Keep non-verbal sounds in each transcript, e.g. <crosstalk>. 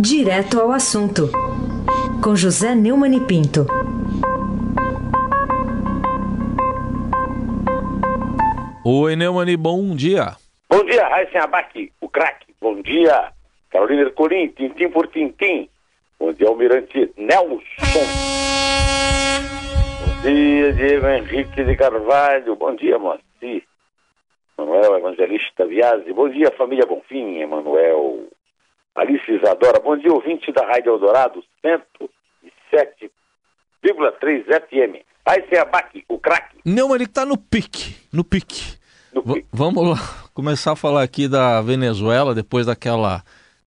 Direto ao assunto, com José Neumann e Pinto. Oi, Neumann, bom dia. Bom dia, Raíssen Abac, o craque. Bom dia, Carolina Ercolim, tintim por tintim. Bom dia, Almirante Nelson. Bom dia, Diego Henrique de Carvalho. Bom dia, Moacir. Manuel Evangelista Viazzi. Bom dia, família Bonfim, Emanuel. Alice Isadora. Bom dia, ouvinte da Rádio Eldorado, 107,3 FM. Aí sem abaque, o craque. Não, ele tá no pique, no pique. No pique. Vamos lá, começar a falar aqui da Venezuela, depois daquela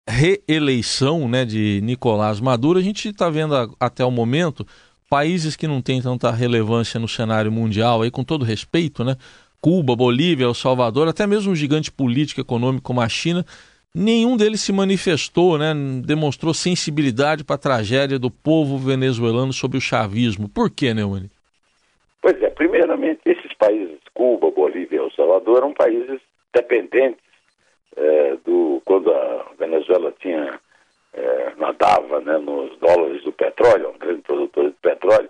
reeleição né, de Nicolás Maduro. A gente está vendo a, até o momento países que não têm tanta relevância no cenário mundial, aí com todo respeito, né? Cuba, Bolívia, El Salvador, até mesmo um gigante político econômico como a China, nenhum deles se manifestou, né, demonstrou sensibilidade para a tragédia do povo venezuelano sob o chavismo. Por quê, Neumani? Pois é, primeiramente, esses países, Cuba, Bolívia e El Salvador, eram países dependentes é, do quando a Venezuela tinha é, nadava né, nos dólares do petróleo, um grande produtor de petróleo,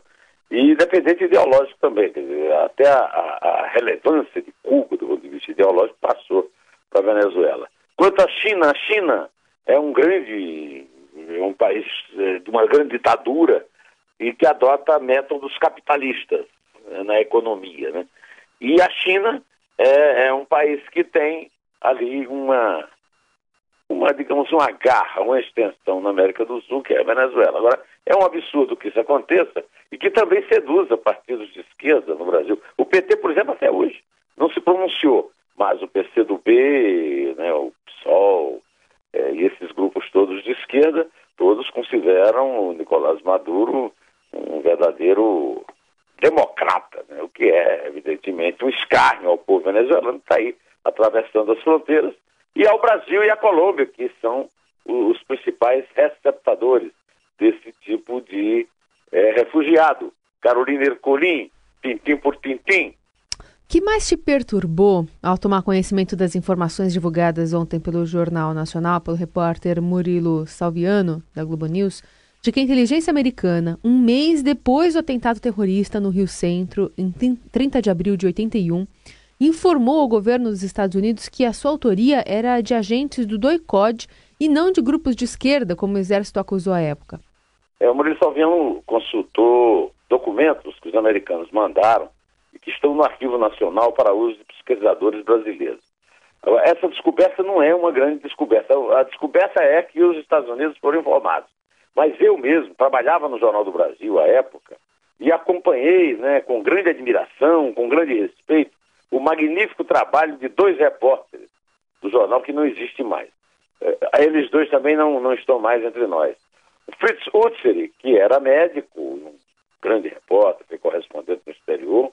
e independente ideológico também. Dizer, até a, a, relevância de Cuba, do ponto de vista ideológico, passou para a Venezuela. Quanto à China, a China é um grande, é um país é, de uma grande ditadura e que adota métodos capitalistas né, na economia. Né? E a China é, é um país que tem ali uma, uma, digamos, uma garra, uma extensão na América do Sul, que é a Venezuela. Agora, é um absurdo que isso aconteça e que também seduza partidos de esquerda no Brasil. O PT, por exemplo, até hoje não se pronunciou, mas o PCdoB, né, o PSOL é, e esses grupos todos de esquerda, todos consideram o Nicolás Maduro um verdadeiro democrata, né, o que é, evidentemente, um escárnio ao povo venezuelano que está aí atravessando as fronteiras, e ao Brasil e à Colômbia, que são os principais receptadores desse tipo de é, refugiado. Carolina Ercolim, tintim por tintim. Que mais te perturbou ao tomar conhecimento das informações divulgadas ontem pelo Jornal Nacional, pelo repórter Murilo Salviano, da Globo News, de que a inteligência americana, um mês depois do atentado terrorista no Rio Centro, em 30 de abril de 81, informou ao governo dos Estados Unidos que a sua autoria era de agentes do DOICOD e não de grupos de esquerda, como o Exército acusou à época. É, o Murilo Salviano consultou documentos que os americanos mandaram que estão no Arquivo Nacional para uso de pesquisadores brasileiros. Essa descoberta não é uma grande descoberta. A descoberta é que os Estados Unidos foram informados. Mas eu mesmo trabalhava no Jornal do Brasil à época e acompanhei né, com grande admiração, com grande respeito, o magnífico trabalho de dois repórteres do jornal que não existe mais. É, eles dois também não, não estão mais entre nós. Fritz Utzeri, que era médico, um grande repórter, foi correspondente no exterior,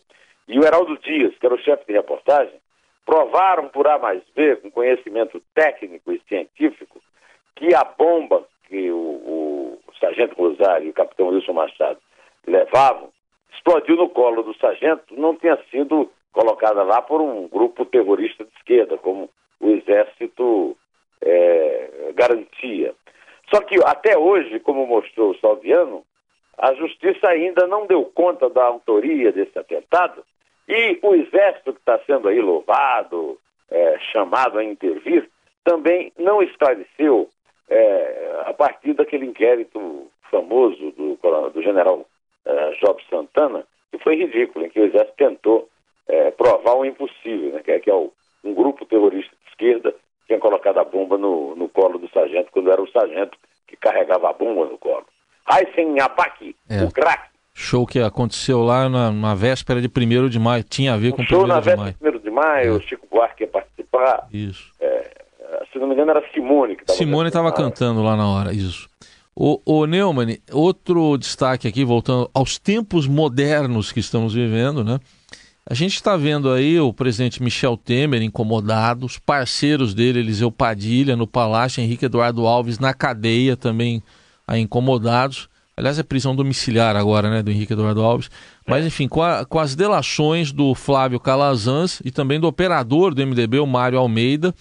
e o Heraldo Dias, que era o chefe de reportagem, provaram por A mais B, com conhecimento técnico e científico, que a bomba que o, o, sargento Rosário e o capitão Wilson Machado levavam explodiu no colo do sargento, não tinha sido colocada lá por um grupo terrorista de esquerda, como o Exército é, garantia. Só que até hoje, como mostrou o Salviano, a justiça ainda não deu conta da autoria desse atentado e o exército que está sendo aí louvado, é, chamado a intervir, também não esclareceu é, a partir daquele inquérito famoso do, do general é, Job Santana, que foi ridículo, em que o exército tentou é, provar o impossível, né, que é, que é o, um grupo terrorista de esquerda tinha colocado a bomba no, no colo do sargento, quando era o sargento que carregava a bomba no colo. Aysen Abaki, é. o craque. Show que aconteceu lá na, na, véspera de 1 de maio, tinha a ver um com o 1 de maio. Show na véspera de 1 de maio, o Chico Buarque ia participar. Isso. É, se não me engano era Simone que estava Simone estava cantando lá na hora, isso. O, o Neumann, outro destaque aqui, voltando aos tempos modernos que estamos vivendo, né? A gente está vendo aí o presidente Michel Temer incomodado, os parceiros dele, Eliseu Padilha, no Palácio, Henrique Eduardo Alves na cadeia também incomodados. Aliás, é prisão domiciliar agora, né, do Henrique Eduardo Alves. Mas, enfim, com, a, com as delações do Flávio Calazans e também do operador do MDB, o Mário Almeida,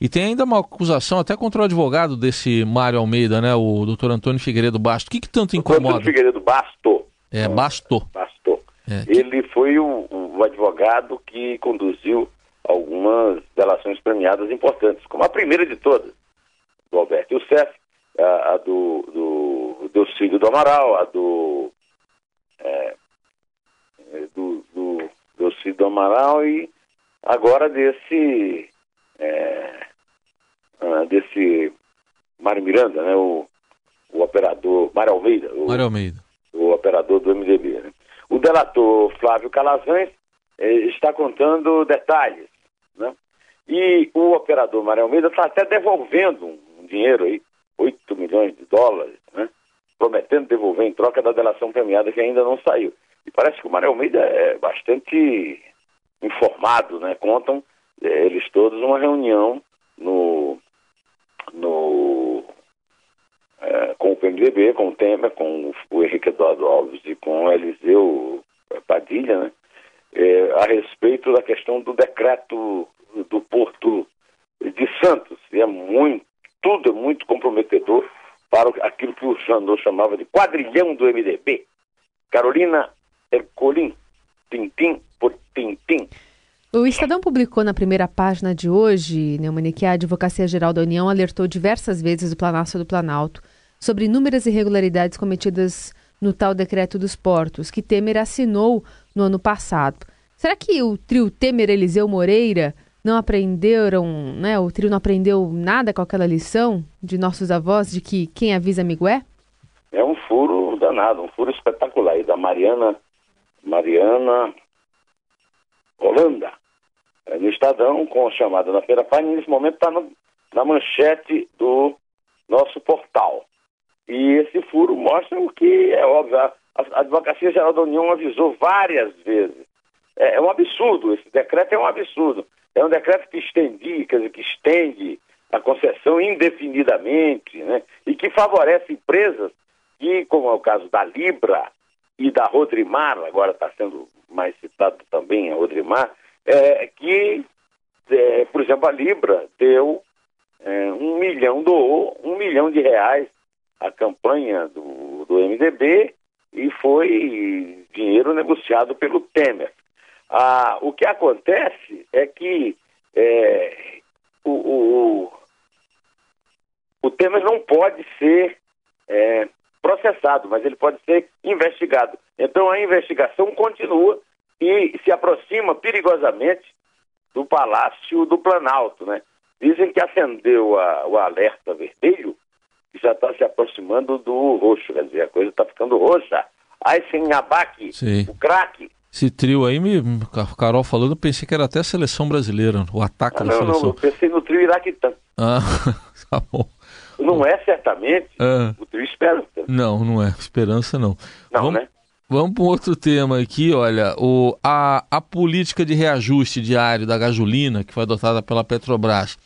E tem ainda uma acusação até contra o advogado desse Mário Almeida, né? O doutor Antônio Figueiredo Basto. O que, que tanto incomoda? Antônio Figueiredo Basto. É, Bastou. Bastou. É. Ele foi o, o, advogado que conduziu algumas delações premiadas importantes, como a primeira de todas, do Alberto Youssef, a, a do, do Delcídio do Amaral, a do, é, do, do Delcídio do Amaral e agora desse é, ah, desse Mário Miranda, né, o, o operador Mário Almeida. O, Mário Almeida. O operador do MDB. Né? O delator Flávio Calazans eh, está contando detalhes. Né? E o operador Mário Almeida está até devolvendo um dinheiro aí, 8 milhões de dólares, né? Prometendo devolver em troca da delação premiada que ainda não saiu. E parece que o Mário Almeida é bastante informado, né? Contam eh, eles todos uma reunião no, no é, com o PMDB, com o Temer, com o Henrique Eduardo Alves e com o Eliseu Padilha, né? É, a respeito da questão do decreto do Porto de Santos. E é muito, tudo é muito comprometedor para aquilo que o Xandô chamava de quadrilhão do MDB. Carolina Ercolim, tintim por tintim. O Estadão publicou na primeira página de hoje, Neumann, que a Advocacia Geral da União alertou diversas vezes o Planalto do Planalto sobre inúmeras irregularidades cometidas no tal decreto dos portos, que Temer assinou no ano passado. Será que o trio Temer-Eliseu Moreira não aprenderam, né? O trio não aprendeu nada com aquela lição de nossos avós de que quem avisa amigo é? É um furo danado, um furo espetacular. E da Mariana, Mariana Holanda, é, no Estadão, com a chamada na feira página, nesse momento está na manchete do nosso portal. E esse furo mostra o que é óbvio. A, a Advocacia Geral da União avisou várias vezes. É, é, um absurdo, esse decreto é um absurdo. É um decreto que estende, quer dizer, que estende a concessão indefinidamente, né? E que favorece empresas que, como é o caso da Libra e da Rodrimar, agora está sendo mais citado também a Rodrimar, é, que, é, por exemplo, a Libra deu é, um milhão, doou um milhão de reais à campanha do, do MDB e foi dinheiro negociado pelo Temer. Ah, o que acontece é que é, o, o, o, Temer não pode ser é, processado, mas ele pode ser investigado. Então a investigação continua e se aproxima perigosamente do Palácio do Planalto, né? Dizem que acendeu a, o alerta vermelho e já está se aproximando do roxo, quer dizer, a coisa está ficando roxa. Aí sem abaque, o craque. Esse trio aí, me, Carol falando, eu pensei que era até a seleção brasileira, o ataque ah, da não, seleção. Não, eu pensei no trio iraquitã. Ah, <laughs> tá bom. Não é certamente ah. o trio Esperança. Não, não é. Esperança não. Não, Vamos... né? Vamos para um outro tema aqui, olha, o, a, a política de reajuste diário da gasolina que foi adotada pela Petrobras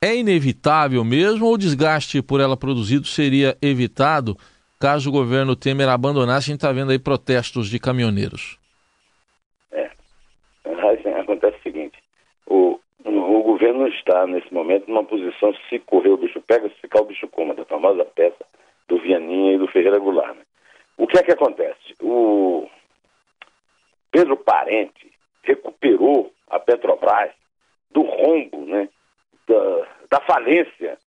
é inevitável mesmo ou o desgaste por ela produzido seria evitado caso o governo Temer abandonasse? A gente está vendo aí protestos de caminhoneiros. Acontece o seguinte, o, o governo está nesse momento numa posição se correr o bicho pega, se ficar o bicho coma, da famosa peça do Vianinha e do Ferreira Goulart. Né? O que é que acontece? O Pedro Parente recuperou a Petrobras do rombo, né, da, da falência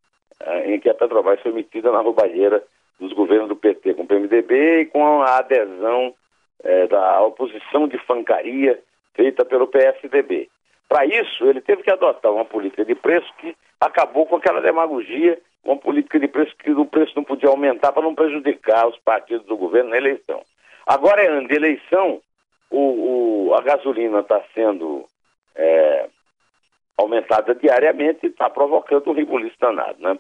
eh, em que a Petrobras foi metida na roubalheira dos governos do PT com o PMDB e com a adesão eh, da oposição de fancaria feita pelo PSDB. Para isso, ele teve que adotar uma política de preço que acabou com aquela demagogia uma política de preço que o preço não podia aumentar para não prejudicar os partidos do governo na eleição. Agora é ano de eleição, o, o a gasolina está sendo é, aumentada diariamente e está provocando um ribuliço danado. Né?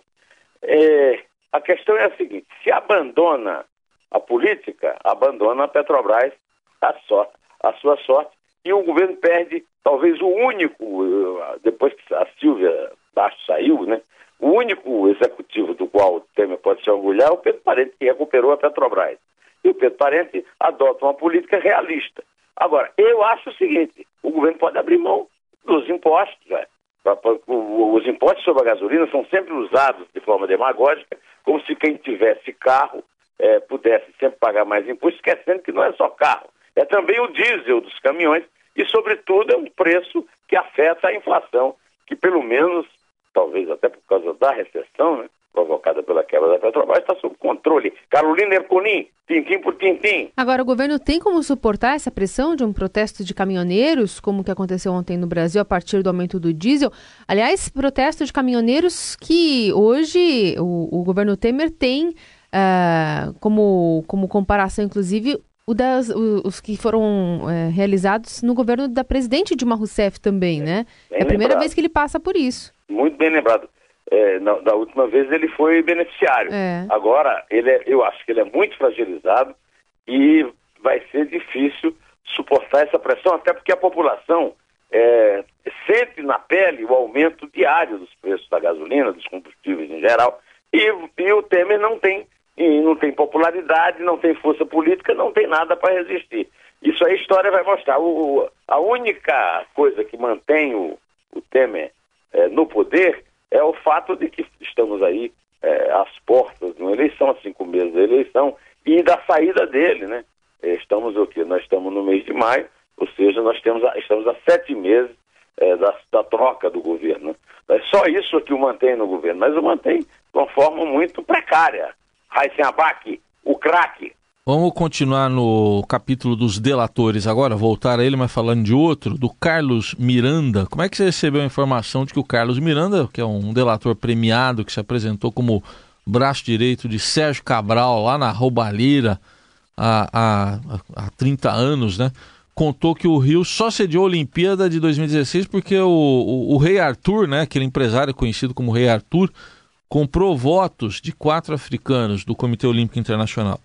É, a questão é a seguinte: se abandona a política, abandona a Petrobras a, sorte, a sua sorte e o governo perde talvez o único, depois que a Silvia Baixo saiu, né? O único executivo do qual o Temer pode se orgulhar é o Pedro Parente, que recuperou a Petrobras. E o Pedro Parente adota uma política realista. Agora, eu acho o seguinte: o governo pode abrir mão dos impostos, pra, os impostos sobre a gasolina são sempre usados de forma demagógica, como se quem tivesse carro é, pudesse sempre pagar mais imposto, esquecendo que não é só carro, é também o diesel dos caminhões e, sobretudo, é um preço que afeta a inflação, que pelo menos, talvez até por causa da recessão, né, provocada pela quebra da Petrobras, está sob controle. Carolina Ercolim, tintim por tintim. Agora, o governo tem como suportar essa pressão de um protesto de caminhoneiros, como que aconteceu ontem no Brasil, a partir do aumento do diesel? Aliás, protesto de caminhoneiros que hoje o, o governo Temer tem uh, como, como comparação, inclusive, o das, os que foram é, realizados no governo da presidente Dilma Rousseff também, né? é a primeira lembrado. vez que ele passa por isso. Muito bem lembrado. É, na, da última vez ele foi beneficiário. É. Agora, ele é, eu acho que ele é muito fragilizado e vai ser difícil suportar essa pressão, até porque a população é, sente na pele o aumento diário dos preços da gasolina, dos combustíveis em geral, e, e o Temer não tem e não tem popularidade, não tem força política, não tem nada para resistir. Isso a história vai mostrar. O, a única coisa que mantém o, o Temer é, no poder é o fato de que estamos aí é, às portas de uma eleição, há cinco meses da eleição, e da saída dele, né? É, estamos o quê? Nós estamos no mês de maio, ou seja, nós temos a, estamos há sete meses é, da, da, troca do governo. É só isso que o mantém no governo, mas o mantém de uma forma muito precária. Raíssen o craque. Vamos continuar no capítulo dos delatores agora, voltar a ele, mas falando de outro, do Carlos Miranda. Como é que você recebeu a informação de que o Carlos Miranda, que é um delator premiado, que se apresentou como braço direito de Sérgio Cabral lá na Roubalheira há, há, há 30 anos, né? Contou que o Rio só cediu a Olimpíada de 2016 porque o, o, o Rei Arthur, né, aquele empresário conhecido como Rei Arthur, comprou votos de quatro africanos do Comitê Olímpico Internacional.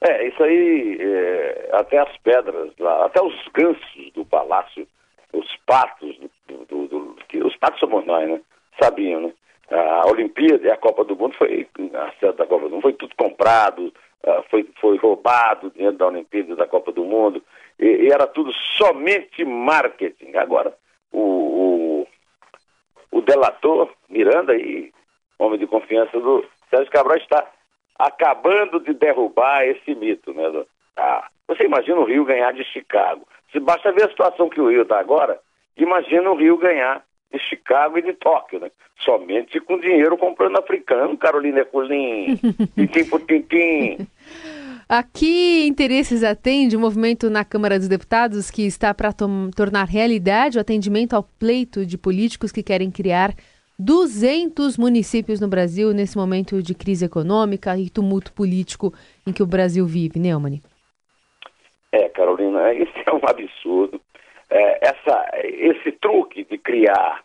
É, isso aí, é, até as pedras lá, até os gansos do palácio, os patos, do, do, do, que, os patos somos nós, né? Sabiam, né? A Olimpíada e a Copa do Mundo foi, a sede da Copa do Mundo foi tudo comprado, uh, foi, foi roubado dentro da Olimpíada e da Copa do Mundo, e, e era tudo somente marketing. Agora, o, o, o delator Miranda, e homem de confiança do Sérgio Cabral, está acabando de derrubar esse mito, né? Ah, você imagina o Rio ganhar de Chicago. Se basta ver a situação que o Rio está agora, imagina o Rio ganhar de Chicago e de Tóquio, né? Somente com dinheiro comprando africano, Carolina Colim, <laughs> tintim por tintim. A que interesses atende o movimento na Câmara dos Deputados que está para tornar realidade o atendimento ao pleito de políticos que querem criar 200 municípios no Brasil nesse momento de crise econômica e tumulto político em que o Brasil vive, Neumann? É, Carolina, <laughs> isso é um absurdo. É, essa, esse truque de criar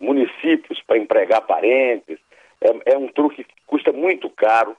municípios para empregar parentes é, é, um truque que custa muito caro.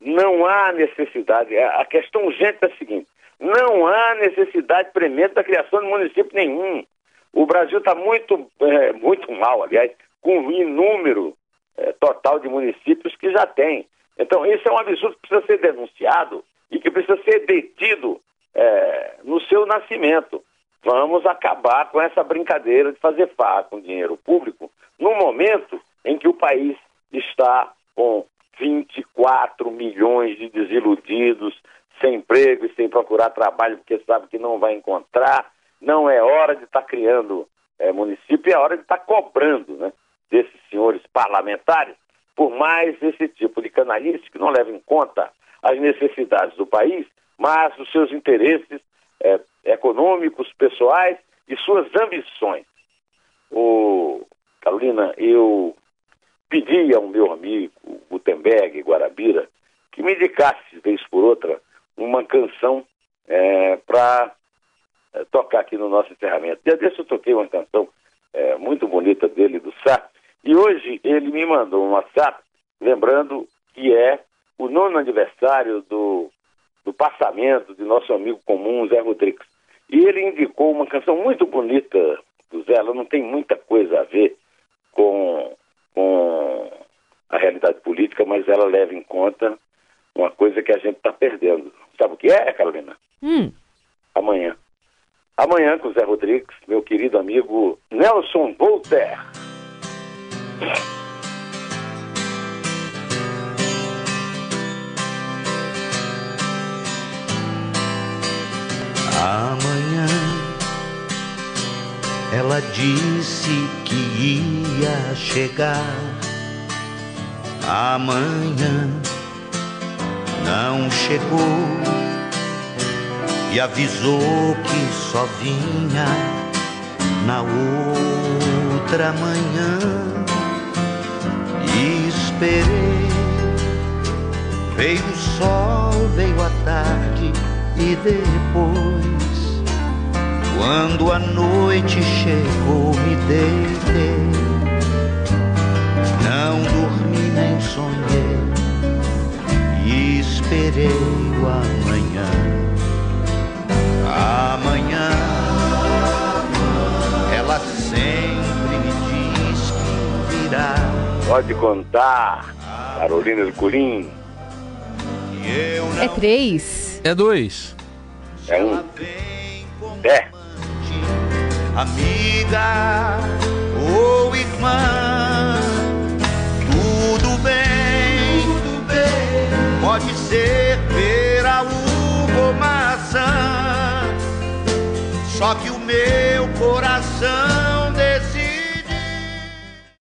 Não há necessidade. A questão urgente é a seguinte: não há necessidade premente da criação de município nenhum. O Brasil está muito, é, muito mal, aliás, com o inúmero é, total de municípios que já tem. Então, isso é um absurdo que precisa ser denunciado e que precisa ser detido é, no seu nascimento. Vamos acabar com essa brincadeira de fazer farra com dinheiro público no momento em que o país está com 24 milhões de desiludidos, sem emprego e sem procurar trabalho porque sabe que não vai encontrar. Não é hora de estar tá criando é, município, é hora de estar tá cobrando, né? desses senhores parlamentares por mais esse tipo de canalice que não leva em conta as necessidades do país, mas os seus interesses é, econômicos, pessoais e suas ambições. O, Carolina, eu pedi ao meu amigo Gutenberg Guarabira que me indicasse, vez por outra, uma canção é, para é, tocar aqui no nosso encerramento. Dia desse eu toquei uma canção é, muito bonita dele, do Sá, e hoje ele me mandou um WhatsApp lembrando que é o nono aniversário do, do passamento de nosso amigo comum Zé Rodrigues. E ele indicou uma canção muito bonita do Zé, ela não tem muita coisa a ver com, com a realidade política, mas ela leva em conta uma coisa que a gente está perdendo. Sabe o que é, Carolina? Hum. Amanhã. amanhã com o Zé Rodrigues, meu querido amigo Nelson Voltaire. Amanhã ela disse que ia chegar. Amanhã não chegou e avisou que só vinha na outra manhã. E esperei, veio o sol, veio a tarde e depois, quando a noite chegou, me deitei. Não dormi nem sonhei e esperei o amanhã. Amanhã, ela sempre me diz que virá. Pode contar, Carolina Ercolim. É três. É dois. É um. É. Amiga ou irmã, tudo bem, tudo bem. Pode ser pera, uva ou maçã. Só que o meu coração